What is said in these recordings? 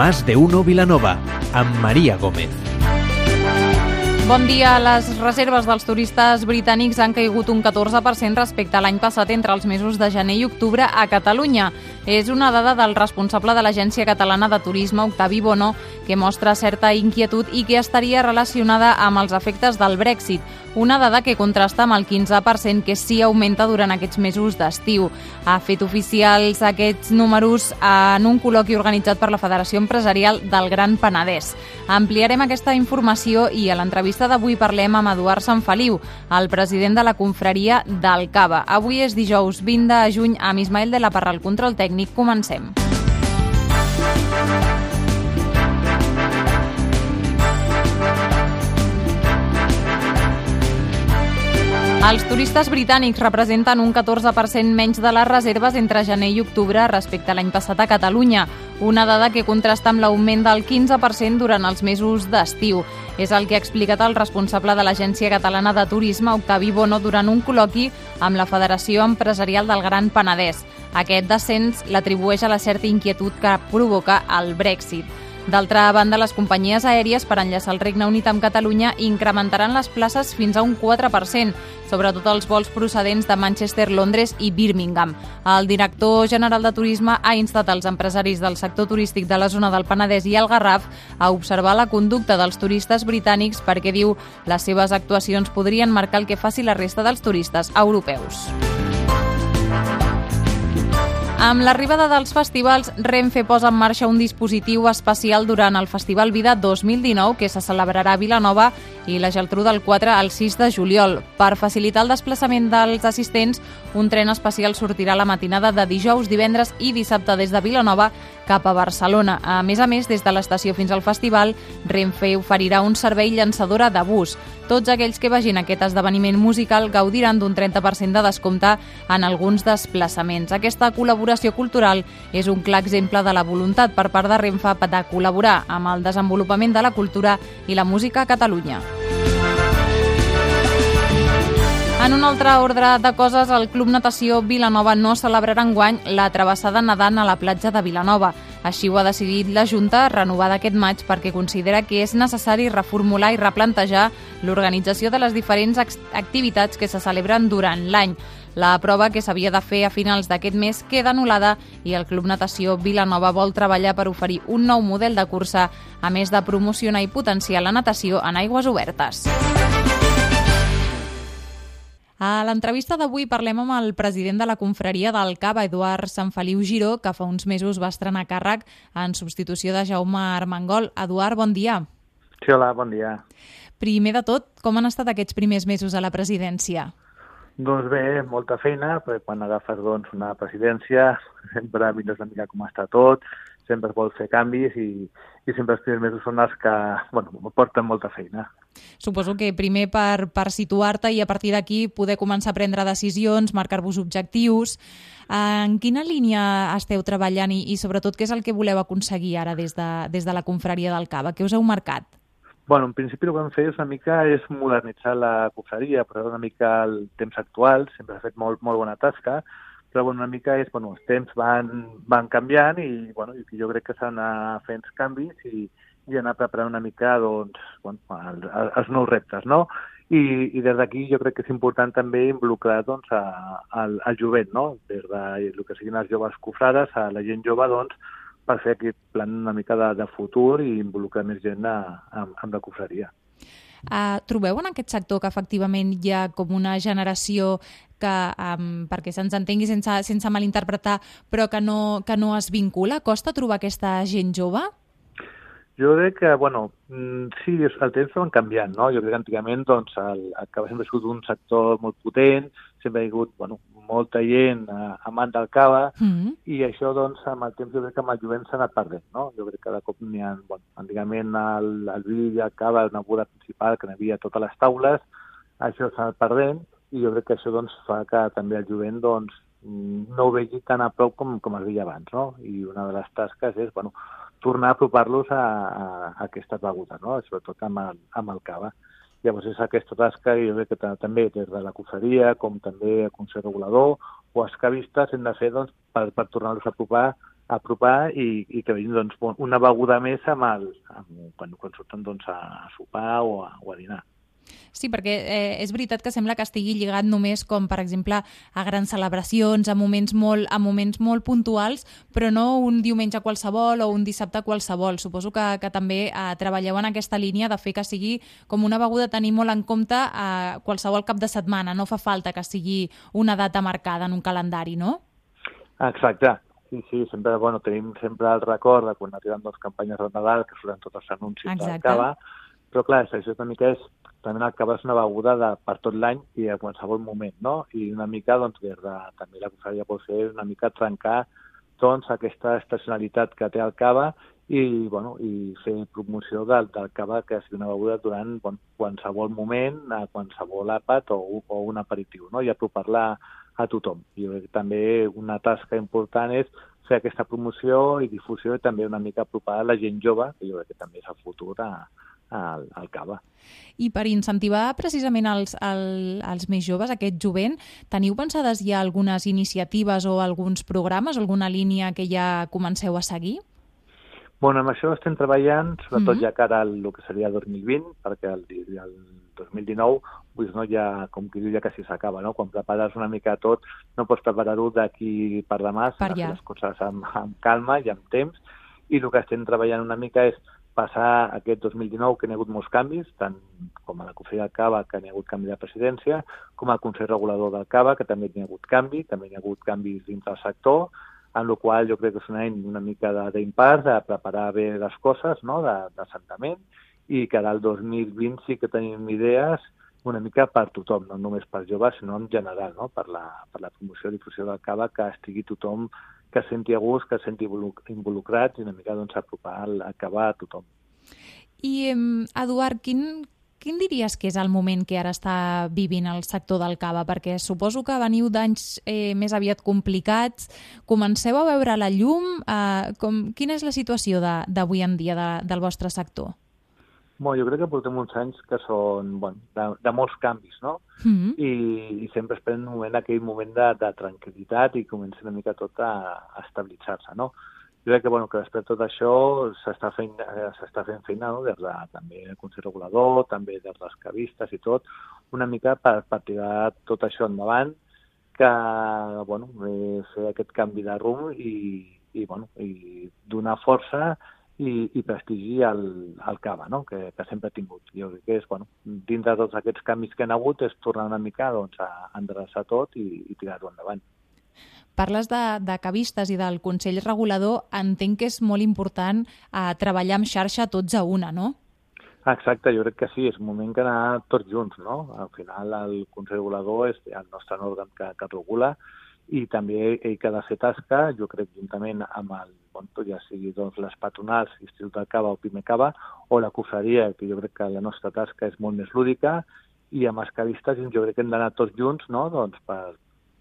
Más de Uno Vilanova, amb Maria Gómez. Bon dia. Les reserves dels turistes britànics han caigut un 14% respecte a l'any passat entre els mesos de gener i octubre a Catalunya. És una dada del responsable de l'Agència Catalana de Turisme, Octavi Bono, que mostra certa inquietud i que estaria relacionada amb els efectes del Brexit una dada que contrasta amb el 15% que sí augmenta durant aquests mesos d'estiu. Ha fet oficials aquests números en un col·loqui organitzat per la Federació Empresarial del Gran Penedès. Ampliarem aquesta informació i a l'entrevista d'avui parlem amb Eduard Sanfeliu, el president de la confraria del Cava. Avui és dijous 20 de juny amb Ismael de la Parra, el control tècnic. Comencem. Els turistes britànics representen un 14% menys de les reserves entre gener i octubre respecte a l'any passat a Catalunya, una dada que contrasta amb l'augment del 15% durant els mesos d'estiu. És el que ha explicat el responsable de l'Agència Catalana de Turisme, Octavi Bono, durant un col·loqui amb la Federació Empresarial del Gran Penedès. Aquest descens l'atribueix a la certa inquietud que provoca el Brexit. D'altra banda, les companyies aèries per enllaçar el Regne Unit amb Catalunya incrementaran les places fins a un 4%, sobretot els vols procedents de Manchester, Londres i Birmingham. El director general de Turisme ha instat els empresaris del sector turístic de la zona del Penedès i el Garraf a observar la conducta dels turistes britànics perquè, diu, les seves actuacions podrien marcar el que faci la resta dels turistes europeus. Amb l'arribada dels festivals, Renfe posa en marxa un dispositiu especial durant el Festival Vida 2019 que se celebrarà a Vilanova i la Geltrú del 4 al 6 de juliol. Per facilitar el desplaçament dels assistents, un tren especial sortirà la matinada de dijous, divendres i dissabte des de Vilanova cap a Barcelona. A més a més, des de l'estació fins al festival, Renfe oferirà un servei llançadora de bus. Tots aquells que vagin a aquest esdeveniment musical gaudiran d'un 30% de descompte en alguns desplaçaments. Aquesta col·laboració cultural és un clar exemple de la voluntat per part de Renfe de col·laborar amb el desenvolupament de la cultura i la música a Catalunya. En un altre ordre de coses, el Club Natació Vilanova no celebrarà enguany la travessada nedant a la platja de Vilanova. Així ho ha decidit la Junta, renovada aquest maig, perquè considera que és necessari reformular i replantejar l'organització de les diferents activitats que se celebren durant l'any. La prova que s'havia de fer a finals d'aquest mes queda anul·lada i el Club Natació Vilanova vol treballar per oferir un nou model de cursa, a més de promocionar i potenciar la natació en aigües obertes. A l'entrevista d'avui parlem amb el president de la confraria del Cava, Eduard Sanfeliu Giró, que fa uns mesos va estrenar càrrec en substitució de Jaume Armengol. Eduard, bon dia. Sí, hola, bon dia. Primer de tot, com han estat aquests primers mesos a la presidència? Doncs bé, molta feina, perquè quan agafes doncs, una presidència sempre mires una mica com està tot, sempre vols fer canvis i, i sempre els primers mesos són els que bueno, porten molta feina. Suposo que primer per, per situar-te i a partir d'aquí poder començar a prendre decisions, marcar-vos objectius. En quina línia esteu treballant i, i sobretot què és el que voleu aconseguir ara des de, des de la confraria del Cava? Què us heu marcat? Bueno, en principi el que vam fer és una mica és modernitzar la confraria, però una mica el temps actual, sempre ha fet molt, molt bona tasca, però bueno, una mica és, bueno, els temps van, van canviant i, bueno, jo crec que s'han d'anar fent canvis i, i anar preparant una mica doncs, bueno, els, els nous reptes, no? I, i des d'aquí jo crec que és important també involucrar doncs, a, al, al jovent, no? des de el que siguin els joves cofrades, a la gent jove, doncs, per fer aquest plan una mica de, de futur i involucrar més gent a, a, amb la cofreria. Uh, trobeu en aquest sector que efectivament hi ha com una generació que, um, perquè se'ns entengui sense, sense malinterpretar, però que no, que no es vincula? Costa trobar aquesta gent jove? Jo crec que, bueno, mm, sí, el temps van canviant, no? Jo crec que antigament, doncs, el, el Cava sempre ha sigut un sector molt potent, sempre ha hagut, bueno, molta gent eh, amant del cava, mm -hmm. i això, doncs, amb el temps jo crec que amb el jovent s'ha anat perdent, no? Jo crec que de cop n'hi ha, bueno, antigament el, el vi i el cava era una boda principal que n'hi havia a totes les taules, això s'ha anat perdent, i jo crec que això, doncs, fa que també el jovent, doncs, no ho vegi tan a prop com, com es veia abans, no? I una de les tasques és, bueno, tornar a apropar-los a, a, a aquestes begudes, no? sobretot amb el, amb el cava. Llavors és aquesta tasca i jo crec que també des de la cofreria com també el Consell Regulador o els cavistes hem de fer doncs, per, per tornar-los a apropar apropar i, i que vegin doncs, una beguda més amb el, amb, quan, quan surten doncs, a sopar o a, o a dinar. Sí, perquè eh, és veritat que sembla que estigui lligat només com, per exemple, a grans celebracions, a moments molt, a moments molt puntuals, però no un diumenge qualsevol o un dissabte qualsevol. Suposo que, que també eh, treballeu en aquesta línia de fer que sigui com una beguda tenir molt en compte a eh, qualsevol cap de setmana. No fa falta que sigui una data marcada en un calendari, no? Exacte. Sí, sí, sempre, bueno, tenim sempre el record de quan arriben dos campanyes de Nadal, que surten tots els anuncis Exacte. del cava, però clar, això una mica és també el cava és una beguda de, per tot l'any i a qualsevol moment, no? I una mica, doncs, des de, també la confraria pot ser una mica trencar doncs, aquesta estacionalitat que té el cava i, bueno, i fer promoció del, del cava que sigui una beguda durant bon, qualsevol moment, a qualsevol àpat o, o un aperitiu, no? i apropar-la a tothom. I també una tasca important és fer aquesta promoció i difusió i també una mica apropar a la gent jove, que jo crec que també és el futur a, al, al cava. I per incentivar precisament els, el, els més joves, aquest jovent, teniu pensades ja algunes iniciatives o alguns programes, alguna línia que ja comenceu a seguir? Bueno, amb això estem treballant, sobretot mm -hmm. ja cara al el que seria 2020, perquè el, el 2019 pues, no, ja, com que diu, ja quasi s'acaba, no? Quan prepares una mica tot, no pots preparar-ho d'aquí per demà, per ja. les coses amb, amb calma i amb temps, i el que estem treballant una mica és passar aquest 2019 que hi ha hagut molts canvis, tant com a la Conselleria del Cava, que hi ha hagut canvi de presidència, com al Consell Regulador del Cava, que també hi ha hagut canvi, també hi ha hagut canvis dins del sector, en la qual jo crec que és una, una mica d'impart, de, de preparar bé les coses, no?, d'assentament, i que al 2020 sí que tenim idees una mica per tothom, no només per joves, sinó en general, no? per, la, per la promoció i difusió del cava, que estigui tothom que senti a gust, que senti involucrat i una mica doncs, apropar, acabar a tothom. I, Eduard, quin, quin diries que és el moment que ara està vivint el sector del cava? Perquè suposo que veniu d'anys eh, més aviat complicats, comenceu a veure la llum, eh, com, quina és la situació d'avui en dia de, del vostre sector? Bueno, jo crec que portem uns anys que són bueno, de, de molts canvis, no? Mm -hmm. I, I sempre es pren un moment, aquell moment de, de tranquil·litat i comença una mica tot a, a estabilitzar-se, no? Jo crec que, bueno, que després de tot això s'està fent, s'està fent feina no? des de, també el Consell Regulador, també des dels cavistes i tot, una mica per, per tirar tot això endavant, que, bueno, eh, fer aquest canvi de rumb i, i, bueno, i donar força i, i prestigi al, al cava, no? que, que sempre ha tingut. Jo crec que és, bueno, dins de tots aquests canvis que han hagut, és tornar una mica doncs, a endreçar tot i, i tirar-ho endavant. Parles de, de cavistes i del Consell Regulador. Entenc que és molt important eh, treballar amb xarxa tots a una, no? Exacte, jo crec que sí, és un moment que anar tots junts, no? Al final el Consell Regulador és el nostre òrgan que, que regula i també ell que ha de fer tasca, jo crec, juntament amb el bon, ja sigui doncs, les patronals, Institut del Cava o Pime Cava, o la cofreria, que jo crec que la nostra tasca és molt més lúdica, i amb els cavistes jo crec que hem d'anar tots junts no? doncs per,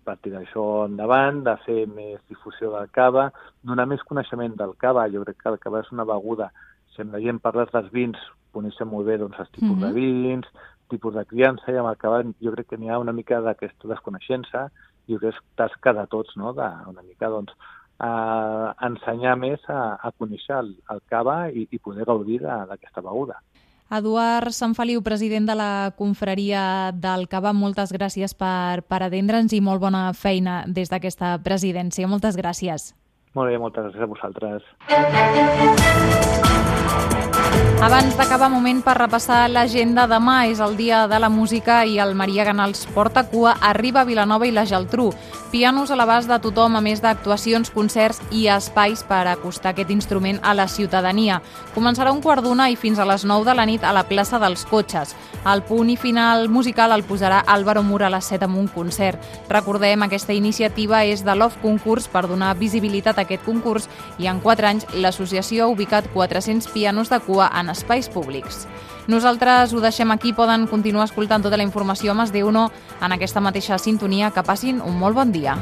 per tirar això endavant, de fer més difusió del cava, donar més coneixement del cava. Jo crec que el cava és una beguda, si em veiem parlar dels vins, coneixem molt bé doncs, els tipus mm -hmm. de vins, tipus de criança, i amb el cava jo crec que n'hi ha una mica d'aquesta desconeixença, i jo crec que és tasca de tots, no? de, una mica doncs, a ensenyar més a, a conèixer el, el cava i, i poder gaudir d'aquesta beguda. Eduard Sant Feliu, president de la confraria del Cava, moltes gràcies per, per atendre'ns i molt bona feina des d'aquesta presidència. Moltes gràcies. Molt bé, moltes gràcies a vosaltres. Abans d'acabar, moment per repassar l'agenda. Demà és el dia de la música i el Maria Ganals porta cua, arriba a Vilanova i la Geltrú. Pianos a l'abast de tothom, a més d'actuacions, concerts i espais per acostar aquest instrument a la ciutadania. Començarà un quart d'una i fins a les 9 de la nit a la plaça dels Cotxes. El punt i final musical el posarà Álvaro Mur a les 7 amb un concert. Recordem, aquesta iniciativa és de Love Concurs per donar visibilitat a aquest concurs i en 4 anys l'associació ha ubicat 400 pianos de cua en espais públics. Nosaltres ho deixem aquí, poden continuar escoltant tota la informació a Mas de Uno en aquesta mateixa sintonia. Que passin un molt bon dia.